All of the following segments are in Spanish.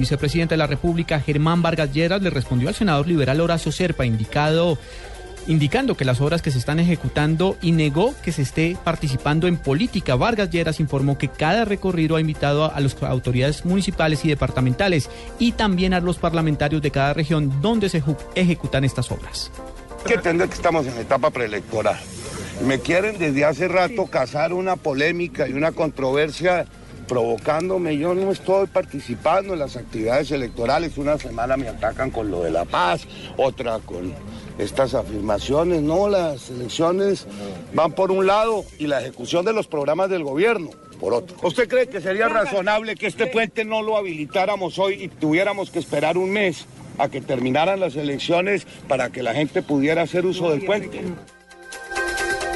vicepresidente de la República, Germán Vargas Lleras, le respondió al senador liberal Horacio Serpa, indicado, indicando que las obras que se están ejecutando y negó que se esté participando en política. Vargas Lleras informó que cada recorrido ha invitado a las autoridades municipales y departamentales y también a los parlamentarios de cada región donde se ejecutan estas obras. Hay que entender que estamos en etapa preelectoral. Me quieren desde hace rato cazar una polémica y una controversia provocándome. Yo no estoy participando en las actividades electorales. Una semana me atacan con lo de la paz, otra con estas afirmaciones. No, las elecciones van por un lado y la ejecución de los programas del gobierno por otro. ¿Usted cree que sería razonable que este puente no lo habilitáramos hoy y tuviéramos que esperar un mes a que terminaran las elecciones para que la gente pudiera hacer uso del puente?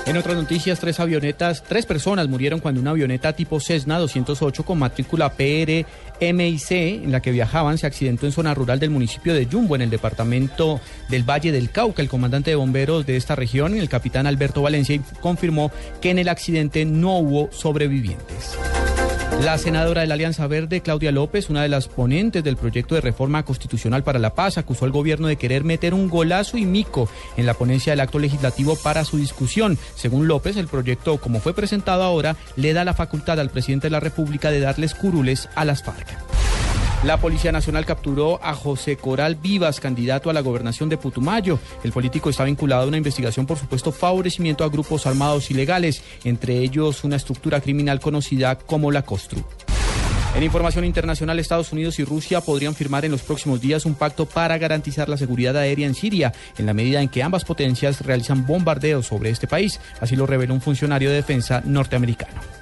En otras noticias, tres avionetas, tres personas murieron cuando una avioneta tipo Cessna 208 con matrícula PRMIC en la que viajaban se accidentó en zona rural del municipio de Yumbo, en el departamento del Valle del Cauca. El comandante de bomberos de esta región, el capitán Alberto Valencia, confirmó que en el accidente no hubo sobrevivientes. La senadora de la Alianza Verde, Claudia López, una de las ponentes del proyecto de reforma constitucional para la paz, acusó al gobierno de querer meter un golazo y mico en la ponencia del acto legislativo para su discusión. Según López, el proyecto, como fue presentado ahora, le da la facultad al presidente de la República de darles curules a las FARC. La Policía Nacional capturó a José Coral Vivas, candidato a la gobernación de Putumayo. El político está vinculado a una investigación por supuesto favorecimiento a grupos armados ilegales, entre ellos una estructura criminal conocida como la COSTRU. En información internacional, Estados Unidos y Rusia podrían firmar en los próximos días un pacto para garantizar la seguridad aérea en Siria, en la medida en que ambas potencias realizan bombardeos sobre este país. Así lo reveló un funcionario de defensa norteamericano.